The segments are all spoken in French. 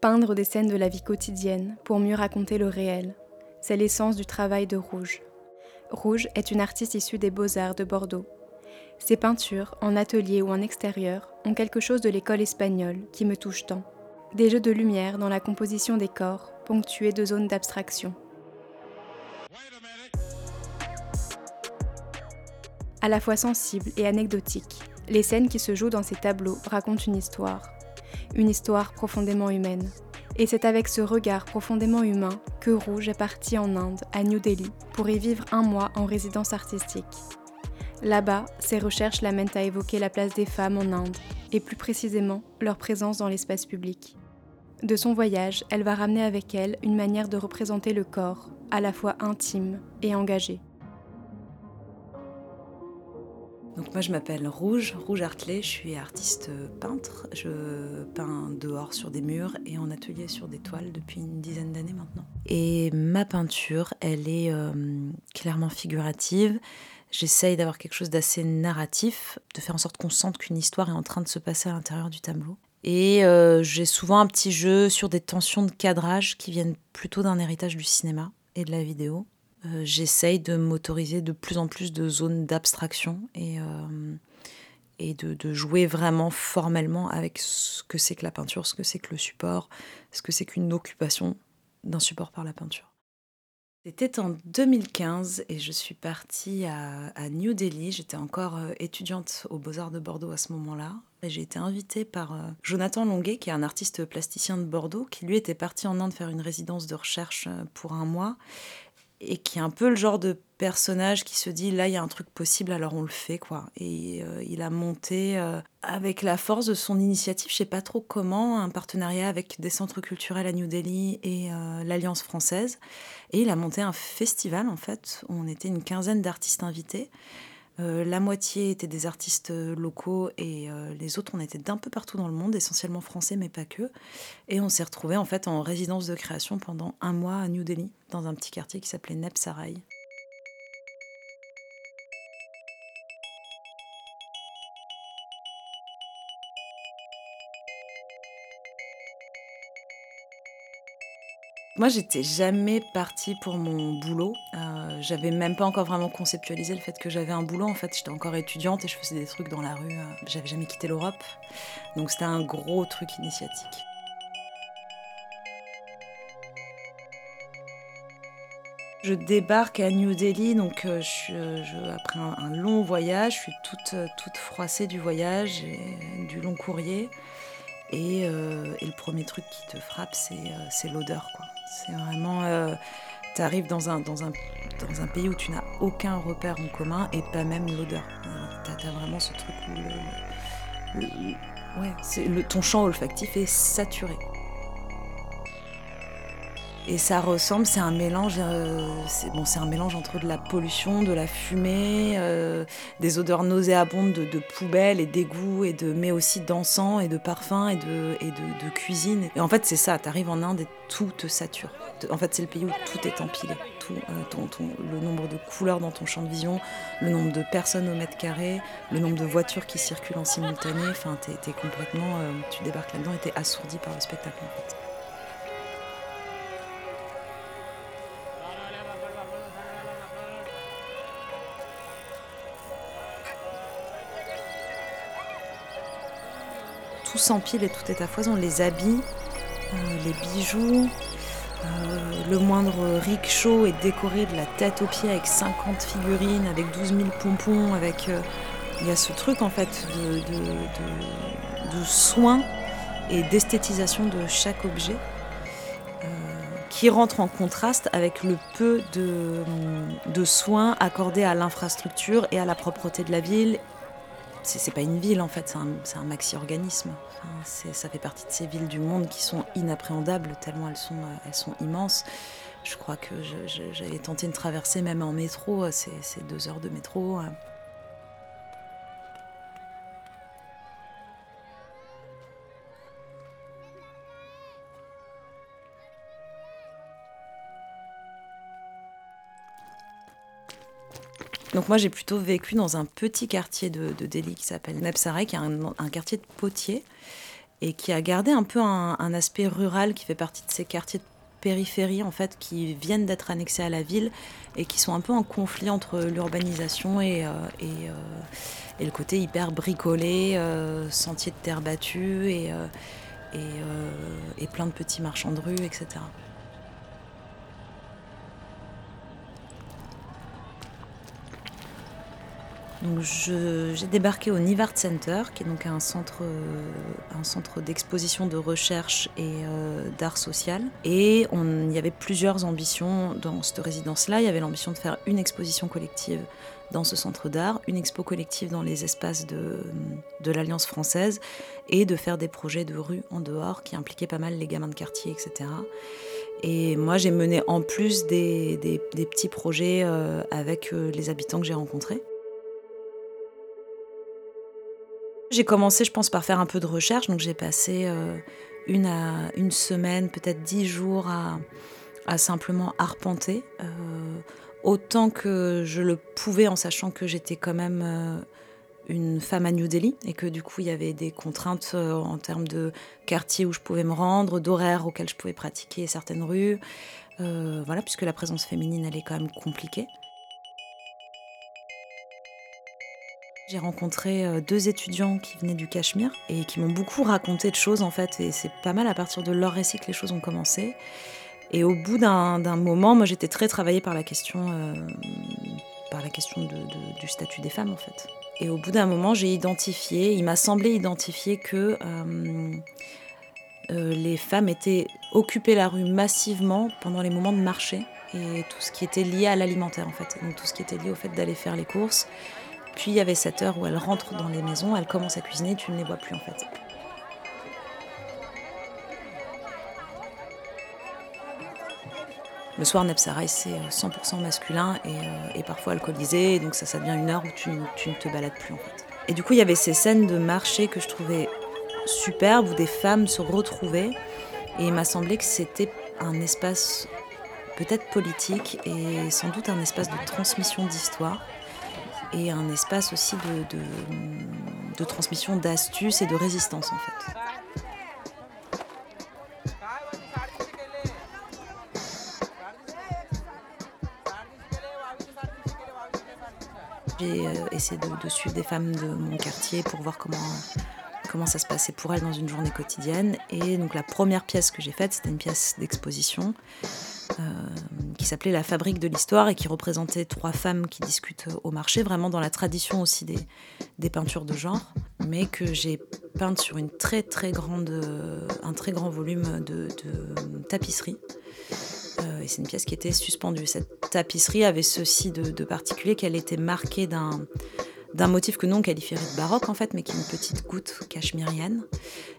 Peindre des scènes de la vie quotidienne pour mieux raconter le réel, c'est l'essence du travail de Rouge. Rouge est une artiste issue des beaux-arts de Bordeaux. Ses peintures, en atelier ou en extérieur, ont quelque chose de l'école espagnole qui me touche tant. Des jeux de lumière dans la composition des corps, ponctués de zones d'abstraction. À la fois sensible et anecdotique, les scènes qui se jouent dans ces tableaux racontent une histoire. Une histoire profondément humaine. Et c'est avec ce regard profondément humain que Rouge est parti en Inde, à New Delhi, pour y vivre un mois en résidence artistique. Là-bas, ses recherches l'amènent à évoquer la place des femmes en Inde, et plus précisément leur présence dans l'espace public. De son voyage, elle va ramener avec elle une manière de représenter le corps, à la fois intime et engagé. Donc moi je m'appelle Rouge, Rouge Artelet, je suis artiste peintre. Je peins dehors sur des murs et en atelier sur des toiles depuis une dizaine d'années maintenant. Et ma peinture, elle est euh, clairement figurative. J'essaye d'avoir quelque chose d'assez narratif, de faire en sorte qu'on sente qu'une histoire est en train de se passer à l'intérieur du tableau. Et euh, j'ai souvent un petit jeu sur des tensions de cadrage qui viennent plutôt d'un héritage du cinéma et de la vidéo. Euh, j'essaye de m'autoriser de plus en plus de zones d'abstraction et, euh, et de, de, jouer vraiment formellement avec ce que c'est que la peinture, ce que c'est que le support, ce que c'est qu'une occupation d'un support par la peinture. C'était en 2015 et je suis partie à, à New Delhi. J'étais encore étudiante aux Beaux-Arts de Bordeaux à ce moment-là. J'ai été invitée par euh, Jonathan Longuet, qui est un artiste plasticien de Bordeaux, qui lui était parti en Inde faire une résidence de recherche euh, pour un mois, et qui est un peu le genre de personnage qui se dit là il y a un truc possible alors on le fait quoi. Et euh, il a monté avec la force de son initiative je sais pas trop comment un partenariat avec des centres culturels à New Delhi et l'Alliance française. Et il a monté un festival en fait. Où on était une quinzaine d'artistes invités euh, la moitié étaient des artistes euh, locaux et euh, les autres, on était d'un peu partout dans le monde, essentiellement français, mais pas que. Et on s'est retrouvés en fait en résidence de création pendant un mois à New Delhi, dans un petit quartier qui s'appelait Nepsarai. Moi, j'étais jamais partie pour mon boulot. Euh, j'avais même pas encore vraiment conceptualisé le fait que j'avais un boulot. En fait, j'étais encore étudiante et je faisais des trucs dans la rue. Euh, j'avais jamais quitté l'Europe. Donc, c'était un gros truc initiatique. Je débarque à New Delhi, donc euh, je, après un, long voyage, je suis toute froissée du voyage et du long courrier. Et, et le premier truc qui te frappe, c'est l'odeur. quoi. C'est vraiment. Euh, dans un, pays où tu n'as aucun repère en commun et pas même l'odeur. Tu as, vraiment ce truc où ouais, le, ton champ olfactif est saturé. Et ça ressemble, c'est un mélange, euh, c'est un mélange entre de la pollution, de la fumée, euh, des odeurs nauséabondes de, poubelles et d'égouts, et de, mais aussi d'encens et de parfums et de, et de, cuisine. Et en fait, c'est ça, tu arrives en Inde et tout te sature. En fait, c'est le pays où tout est empilé. Tout, euh, le nombre de couleurs dans ton champ de vision, le nombre de personnes au mètre carré, le nombre de voitures qui circulent en simultané. Enfin, t'es, es complètement, tu débarques là-dedans et t'es assourdi par le spectacle en fait. Tout s'empile et tout est à foison. Les habits, euh, les bijoux, euh, le moindre rickshaw est décoré de la tête aux pieds avec 50 figurines, avec 12 000 pompons, avec... Euh, il y a ce truc en fait de, soin et d'esthétisation de chaque objet qui rentre en contraste avec le peu de, de soins accordés à l'infrastructure et à la propreté de la ville c'est pas une ville en fait, c'est un, maxi-organisme. ça fait partie de ces villes du monde qui sont inappréhendables tellement elles sont, euh, immenses. Je crois que j'avais tenté une traversée même en métro, euh, c'est deux heures de métro. Donc moi j'ai plutôt vécu dans un petit quartier de, Delhi qui s'appelle Nepsarai, qui est un, quartier de potiers. et qui a gardé un peu un, aspect rural qui fait partie de ces quartiers de périphérie en fait qui viennent d'être annexés à la ville et qui sont un peu en conflit entre l'urbanisation et, euh, euh, et, le côté hyper bricolé, euh, sentiers de terre battue et, et, plein de petits marchands de rue, etc. Donc j'ai débarqué au Nivart Center, qui est donc un centre, euh, un centre d'exposition de recherche et euh, d'art social. Et on, il y avait plusieurs ambitions dans cette résidence-là. Il y avait l'ambition de faire une exposition collective dans ce centre d'art, une expo collective dans les espaces de, l'Alliance française et de faire des projets de rue en dehors qui impliquaient pas mal les gamins de quartier, etc. Et moi, j'ai mené en plus des petits projets euh, avec les habitants que j'ai rencontrés. J'ai commencé, je pense, par faire un peu de recherche. Donc j'ai passé euh, une, à, une semaine, peut-être dix jours à, simplement arpenter. Euh, autant que je le pouvais en sachant que j'étais quand même euh, une femme à New Delhi et que du coup il y avait des contraintes en termes de quartier où je pouvais me rendre, d'horaires auxquels je pouvais pratiquer certaines rues. voilà, puisque la présence féminine elle est quand même compliquée. J'ai rencontré euh, deux étudiants qui venaient du Cachemire et qui m'ont beaucoup raconté de choses en fait. Et c'est pas mal à partir de leur récit que les choses ont commencé. Et au bout d'un moment, moi j'étais très travaillée par la question, euh, par la question du statut des femmes en fait. Et au bout d'un moment, j'ai identifié, il m'a semblé identifier que euh, les femmes étaient occupées la rue massivement pendant les moments de marché et tout ce qui était lié à l'alimentaire en fait. Donc tout ce qui était lié au fait d'aller faire les courses, puis il y avait cette heure où elles rentrent dans les maisons, elles commencent à cuisiner, tu ne les vois plus en fait. Le soir, Nepsarai, c'est 100% euh, masculin euh, et, parfois alcoolisé, donc ça, ça devient une heure où tu, ne te balades plus en fait. Et du coup, il y avait ces scènes de marché que je trouvais superbes, où des femmes se retrouvaient, et il m'a semblé que c'était un espace peut-être politique et sans doute un espace de transmission d'histoire et un espace aussi de, de, transmission d'astuces et de résistance en fait. J'ai euh, essayé de, suivre des femmes de mon quartier pour voir comment, comment ça se passait pour elles dans une journée quotidienne. Et donc la première pièce que j'ai faite, c'était une pièce d'exposition euh, qui s'appelait La fabrique de l'histoire et qui représentait trois femmes qui discutent au marché, vraiment dans la tradition aussi des, peintures de genre, mais que j'ai peinte sur une très très grande, un très grand volume de, tapisserie. Euh, et c'est une pièce qui était suspendue. Cette tapisserie avait ceci de particulier qu'elle était marquée d'un d'un motif que nous on qualifierait de baroque en fait, mais qui est une petite goutte cachemirienne.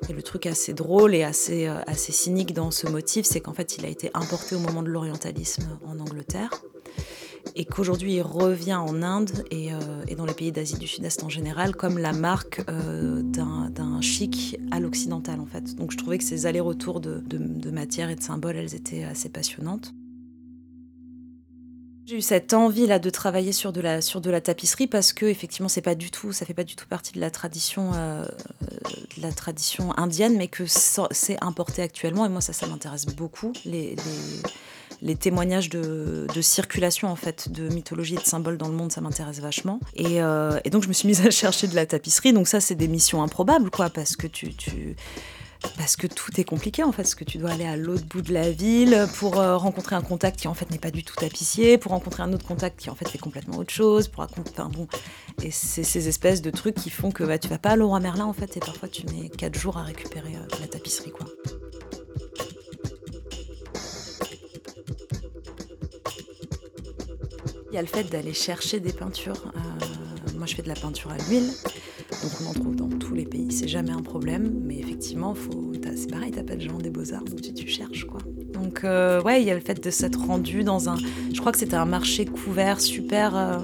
Et le truc assez drôle et assez, euh, assez cynique dans ce motif, c'est qu'en fait il a été importé au moment de l'orientalisme en Angleterre et qu'aujourd'hui il revient en Inde et, euh, dans les pays d'Asie du Sud-Est en général comme la marque euh, d'un chic à l'occidental en fait. Donc je trouvais que ces allers-retours de, de matière et de symboles, elles étaient assez passionnantes. J'ai eu cette envie là de travailler sur de la sur de la tapisserie parce que effectivement c'est pas du tout ça fait pas du tout partie de la tradition euh, de la tradition indienne mais que c'est importé actuellement. Et moi ça ça m'intéresse beaucoup les, les, témoignages de, de, circulation en fait de mythologie et de symboles dans le monde ça m'intéresse vachement. Et, euh, et, donc je me suis mise à chercher de la tapisserie. Donc ça c'est des missions improbables quoi parce que tu parce que tout est compliqué en fait, parce que tu dois aller à l'autre bout de la ville pour euh, rencontrer un contact qui en fait n'est pas du tout tapissier, pour rencontrer un autre contact qui en fait fait complètement autre chose, pour enfin bon, et c'est ces espèces de trucs qui font que bah, tu vas pas à Leroy Merlin en fait, et parfois tu mets 4 jours à récupérer euh, la tapisserie quoi. Il y a le fait d'aller chercher des peintures. Euh, moi je fais de la peinture à l'huile. Donc on en trouve dans tous les pays, c'est jamais un problème. Mais effectivement, faut, c'est pareil, t'as pas de gens des beaux-arts, donc tu, cherches quoi. Donc euh, ouais, il y a le fait de s'être rendu dans un... Je crois que c'était un marché couvert super... Euh,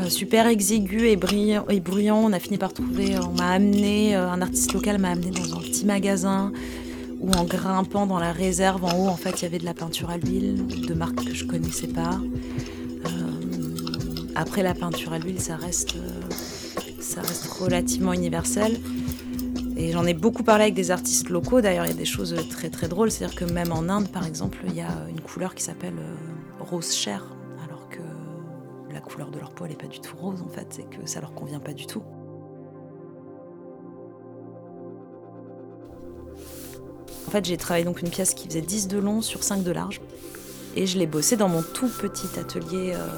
euh, super exigu et, brillant, et bruyant. On a fini par trouver, on m'a amené, un artiste local m'a amené dans un petit magasin où en grimpant dans la réserve en haut, en fait, il y avait de la peinture à l'huile de marques que je connaissais pas. après la peinture à l'huile, ça reste ça reste relativement universel. Et j'en ai beaucoup parlé avec des artistes locaux. D'ailleurs, il y a des choses très très drôles. C'est-à-dire que même en Inde, par exemple, il y a une couleur qui s'appelle euh, rose chair, alors que la couleur de leur peau, n'est pas du tout rose en fait, et que ça leur convient pas du tout. En fait, j'ai travaillé donc une pièce qui faisait 10 de long sur 5 de large. Et je l'ai bossé dans mon tout petit atelier euh,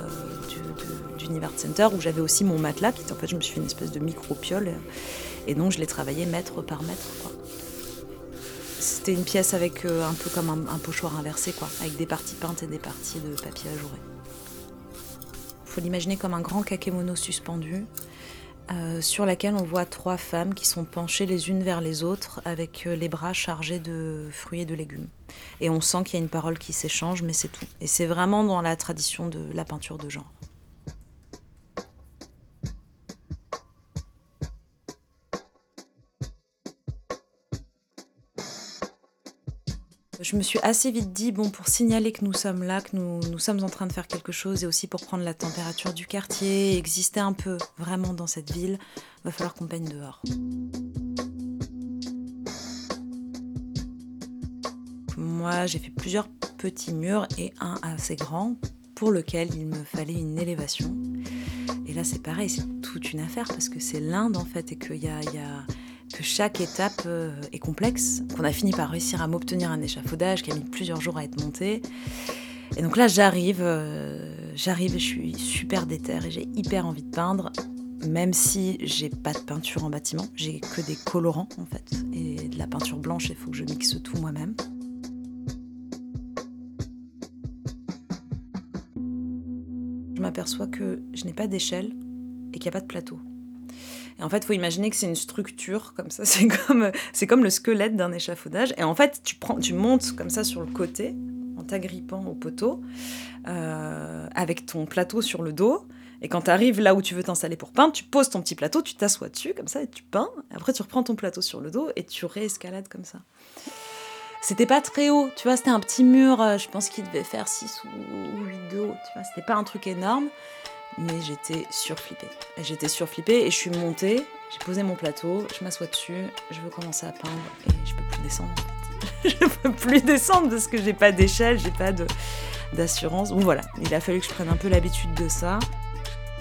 d'Univers Center où j'avais aussi mon matelas. Qui, en fait, je me suis fait une espèce de micro-piole. Et donc, je l'ai travaillé mètre par mètre. C'était une pièce avec euh, un peu comme un, pochoir inversé, quoi, avec des parties peintes et des parties de papier ajouré. Il faut l'imaginer comme un grand kakémono suspendu euh, sur laquelle on voit trois femmes qui sont penchées les unes vers les autres avec euh, les bras chargés de fruits et de légumes. Et on sent qu'il y a une parole qui s'échange, mais c'est tout. Et c'est vraiment dans la tradition de la peinture de genre. Je me suis assez vite dit, bon, pour signaler que nous sommes là, que nous, sommes en train de faire quelque chose, et aussi pour prendre la température du quartier, exister un peu vraiment dans cette ville, va falloir qu'on peigne dehors. Moi, j'ai fait plusieurs petits murs et un assez grand pour lequel il me fallait une élévation. Et là, c'est pareil, c'est toute une affaire parce que c'est l'Inde en fait et qu'il y a que chaque étape euh, est complexe, qu'on a fini par réussir à m'obtenir un échafaudage qui a mis plusieurs jours à être monté. Et donc là, j'arrive, euh, j'arrive je suis super déterre et j'ai hyper envie de peindre, même si j'ai pas de peinture en bâtiment, j'ai que des colorants en fait et de la peinture blanche. Il faut que je mixe tout moi-même. Je m'aperçois que je n'ai pas d'échelle et qu'il n'y a pas de plateau. Et en fait, il faut imaginer que c'est une structure comme ça. C'est comme, c'est comme le squelette d'un échafaudage. Et en fait, tu, prends, tu montes comme ça sur le côté, en t'agrippant au poteau, euh, avec ton plateau sur le dos. Et quand tu arrives là où tu veux t'installer pour peindre, tu poses ton petit plateau, tu t'assois dessus comme ça et tu peins. Après, tu reprends ton plateau sur le dos et tu réescalades comme ça. C'était pas très haut, tu vois, c'était un petit mur, euh, je pense qu'il devait faire 6 ou 8 de haut, tu vois, c'était pas un truc énorme mais j'étais surflippée. J'étais surflippée et je suis montée, j'ai posé mon plateau, je m'assois dessus, je veux commencer à peindre et je peux plus descendre. je peux plus descendre parce que j'ai pas d'échelle, j'ai pas d'assurance. Bon voilà, il a fallu que je prenne un peu l'habitude de ça.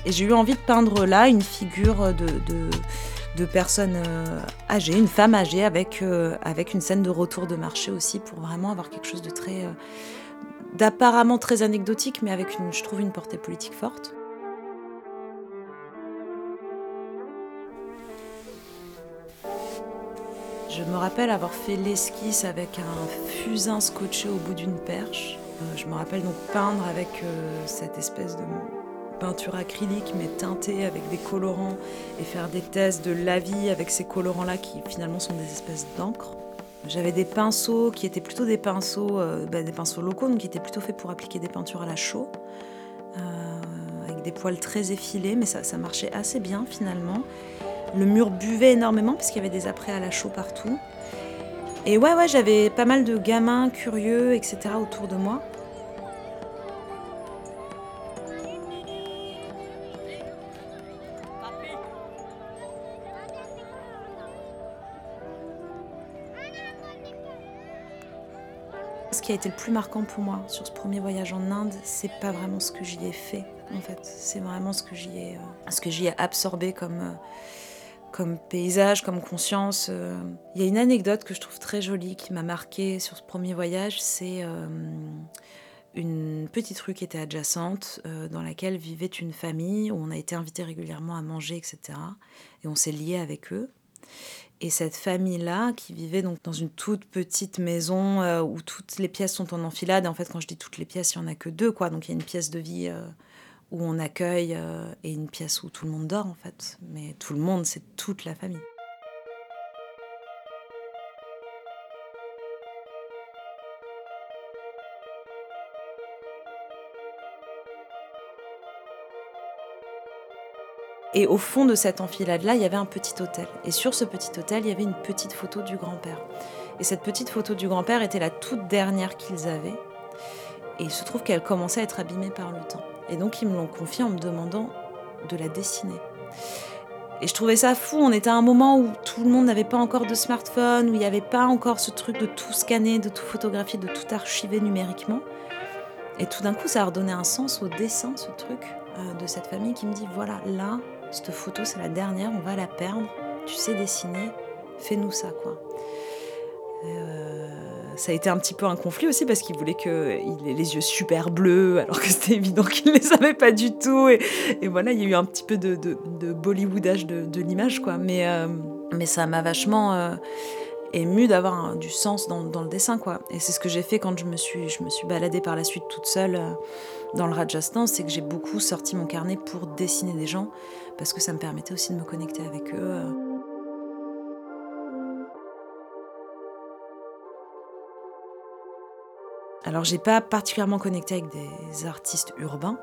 Et j'ai eu envie de peindre là une figure de, personne euh, âgée, une femme âgée avec, euh, avec une scène de retour de marché aussi pour vraiment avoir quelque chose de très... Euh, d'apparemment très anecdotique mais avec une, je trouve une portée politique forte. Je me rappelle avoir fait l'esquisse avec un fusain scotché au bout d'une perche. Euh, je me rappelle donc peindre avec euh, cette espèce de peinture acrylique mais teintée avec des colorants et faire des tests de la vie avec ces colorants-là qui finalement sont des espèces d'encre. J'avais des pinceaux qui étaient plutôt des pinceaux, euh, bah, des pinceaux locaux, donc qui étaient plutôt faits pour appliquer des peintures à la chaux, avec des poils très effilés, mais ça, ça marchait assez bien finalement. Le mur buvait énormément parce qu'il y avait des apprêts à la chaux partout. Et ouais, ouais, j'avais pas mal de gamins curieux, etc. autour de moi. Ce qui a été le plus marquant pour moi sur ce premier voyage en Inde, c'est pas vraiment ce que j'y ai fait, en fait. C'est vraiment ce que j'y ai, euh, ce que j'y ai absorbé comme. Euh, comme paysage, comme conscience. Euh. Il y a une anecdote que je trouve très jolie qui m'a marquée sur ce premier voyage, c'est euh, une petite rue qui était adjacente, euh, dans laquelle vivait une famille, où on a été invité régulièrement à manger, etc. Et on s'est lié avec eux. Et cette famille-là, qui vivait donc dans une toute petite maison où toutes les pièces sont en enfilade, et en fait quand je dis toutes les pièces, il n'y en a que deux, quoi. Donc il y a une pièce de vie où on accueille euh, et une pièce où tout le monde dort en fait. Mais tout le monde, c'est toute la famille. Et au fond de cette enfilade-là, il y avait un petit hôtel. Et sur ce petit hôtel, il y avait une petite photo du grand-père. Et cette petite photo du grand-père était la toute dernière qu'ils avaient. Et il se trouve qu'elle commençait à être abîmée par le temps. Et donc ils me l'ont confié en me demandant de la dessiner. Et je trouvais ça fou. On était à un moment où tout le monde n'avait pas encore de smartphone, où il n'y avait pas encore ce truc de tout scanner, de tout photographier, de tout archiver numériquement. Et tout d'un coup, ça a redonné un sens au dessin, ce truc euh, de cette famille qui me dit voilà, là, cette photo, c'est la dernière, on va la perdre. Tu sais dessiner, fais-nous ça, quoi. Euh, ça a été un petit peu un conflit aussi parce qu'il voulait qu'il ait les yeux super bleus alors que c'était évident qu'il ne les avait pas du tout. Et, voilà, il y a eu un petit peu de, Bollywoodage de, l'image, quoi. Mais, euh, mais ça m'a vachement euh, ému d'avoir du sens dans, le dessin, quoi. Et c'est ce que j'ai fait quand je me suis, je me suis baladée par la suite toute seule euh, dans le Rajasthan, c'est que j'ai beaucoup sorti mon carnet pour dessiner des gens parce que ça me permettait aussi de me connecter avec eux. Alors j'ai pas particulièrement connecté avec des artistes urbains,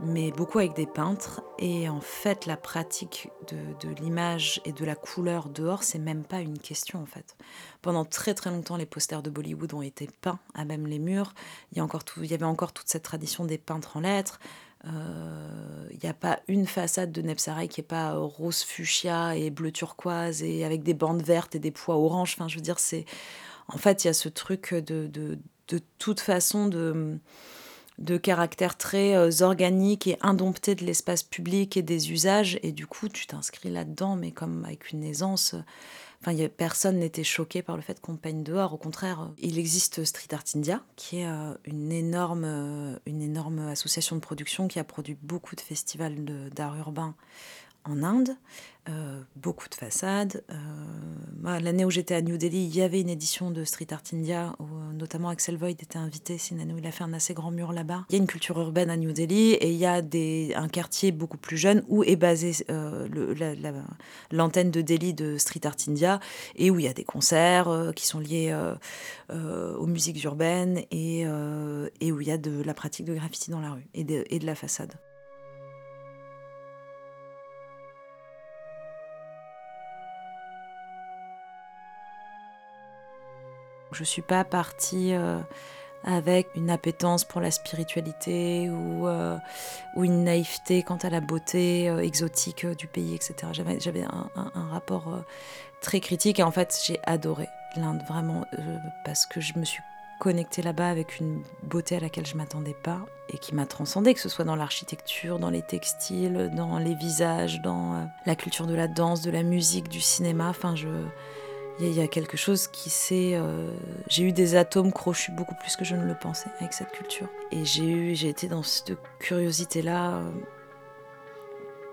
mais beaucoup avec des peintres. Et en fait, la pratique de, l'image et de la couleur dehors, c'est même pas une question en fait. Pendant très très longtemps, les posters de Bollywood ont été peints à même les murs. Il y, a encore tout, il y avait encore toute cette tradition des peintres en lettres. Euh, il n'y a pas une façade de Nepsaray qui est pas rose fuchsia et bleu turquoise et avec des bandes vertes et des pois oranges. Enfin, je veux dire, c'est en fait, il y a ce truc de toute façon de, de caractère très euh, organique et indompté de l'espace public et des usages. Et du coup, tu t'inscris là-dedans, mais comme avec une aisance. A, personne n'était choqué par le fait qu'on peigne dehors. Au contraire, il existe Street Art India, qui est euh, une, euh, une énorme association de production qui a produit beaucoup de festivals d'art urbain en Inde, euh, beaucoup de façades. Euh, l'année où j'étais à New Delhi, il y avait une édition de Street Art India, où euh, notamment Axel Void était invité. C'est il a fait un assez grand mur là-bas. Il y a une culture urbaine à New Delhi et il y a un quartier beaucoup plus jeune où est basée l'antenne de Delhi de Street Art India et où il y a des concerts qui sont liés aux musiques urbaines et, où il y a de la pratique de graffiti dans la rue et de la façade. Je ne suis pas partie euh, avec une appétence pour la spiritualité ou, euh, une naïveté quant à la beauté euh, exotique du pays, etc. J'avais un, rapport très critique et en fait j'ai adoré l'Inde vraiment parce que je me suis connectée là-bas avec une beauté à laquelle je m'attendais pas et qui m'a transcendée, que ce soit dans l'architecture, dans les textiles, dans les visages, dans la culture de la danse, de la musique, du cinéma. Enfin, je, il y, a quelque chose qui s'est. Euh, j'ai eu des atomes crochus beaucoup plus que je ne le pensais avec cette culture. Et j'ai eu, j'ai été dans cette curiosité-là euh,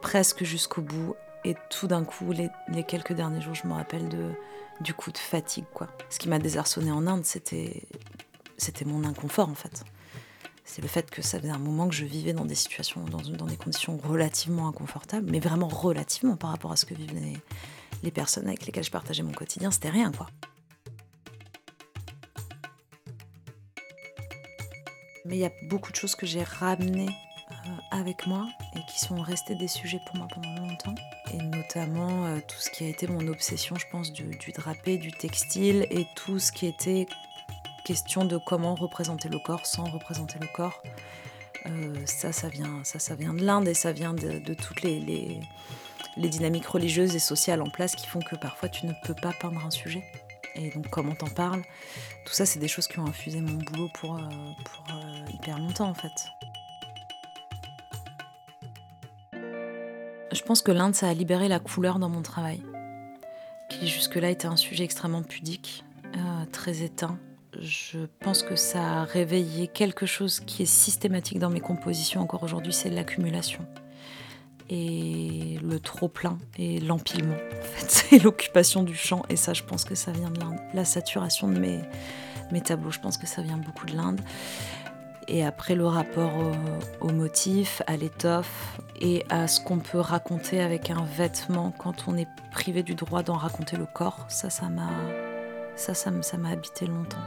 presque jusqu'au bout. Et tout d'un coup, les, quelques derniers jours, je me rappelle de, du coup de fatigue. Quoi. Ce qui m'a désarçonné en Inde, c'était, c'était mon inconfort en fait. C'est le fait que ça faisait un moment que je vivais dans des situations, dans, dans des conditions relativement inconfortables, mais vraiment relativement par rapport à ce que vivaient les, les personnes avec lesquelles je partageais mon quotidien, c'était rien quoi. Mais il y a beaucoup de choses que j'ai ramenées euh, avec moi et qui sont restées des sujets pour moi pendant longtemps. Et notamment euh, tout ce qui a été mon obsession, je pense, du, drapé, du textile et tout ce qui était question de comment représenter le corps sans représenter le corps. Euh, ça, ça vient, de l'Inde et ça vient de, toutes les dynamiques religieuses et sociales en place qui font que parfois tu ne peux pas peindre un sujet. Et donc comment t'en parles, tout ça c'est des choses qui ont infusé mon boulot pour, euh, euh, hyper longtemps en fait. Je pense que l'Inde ça a libéré la couleur dans mon travail, qui jusque-là était un sujet extrêmement pudique, euh, très éteint. Je pense que ça a réveillé quelque chose qui est systématique dans mes compositions encore aujourd'hui, c'est l'accumulation et le trop-plein et l'empilement. En fait, c'est l'occupation du champ et ça, je pense que ça vient de l'Inde. La saturation de mes, mes tableaux, je pense que ça vient beaucoup de l'Inde. Et après, le rapport au, motif, à l'étoffe et à ce qu'on peut raconter avec un vêtement quand on est privé du droit d'en raconter le corps, ça, ça m'a ça, ça, ça m'a habité longtemps.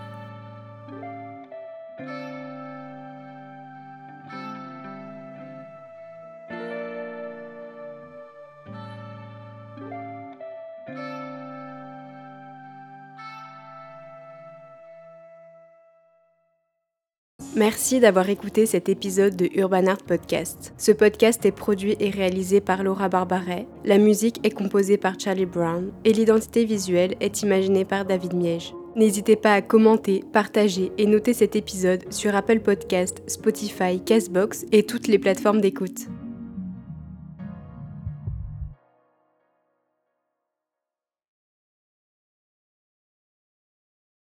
Merci d'avoir écouté cet épisode de Urban Art Podcast. Ce podcast est produit et réalisé par Laura Barbaret, la musique est composée par Charlie Brown et l'identité visuelle est imaginée par David Miege. N'hésitez pas à commenter, partager et noter cet épisode sur Apple Podcast, Spotify, Castbox et toutes les plateformes d'écoute.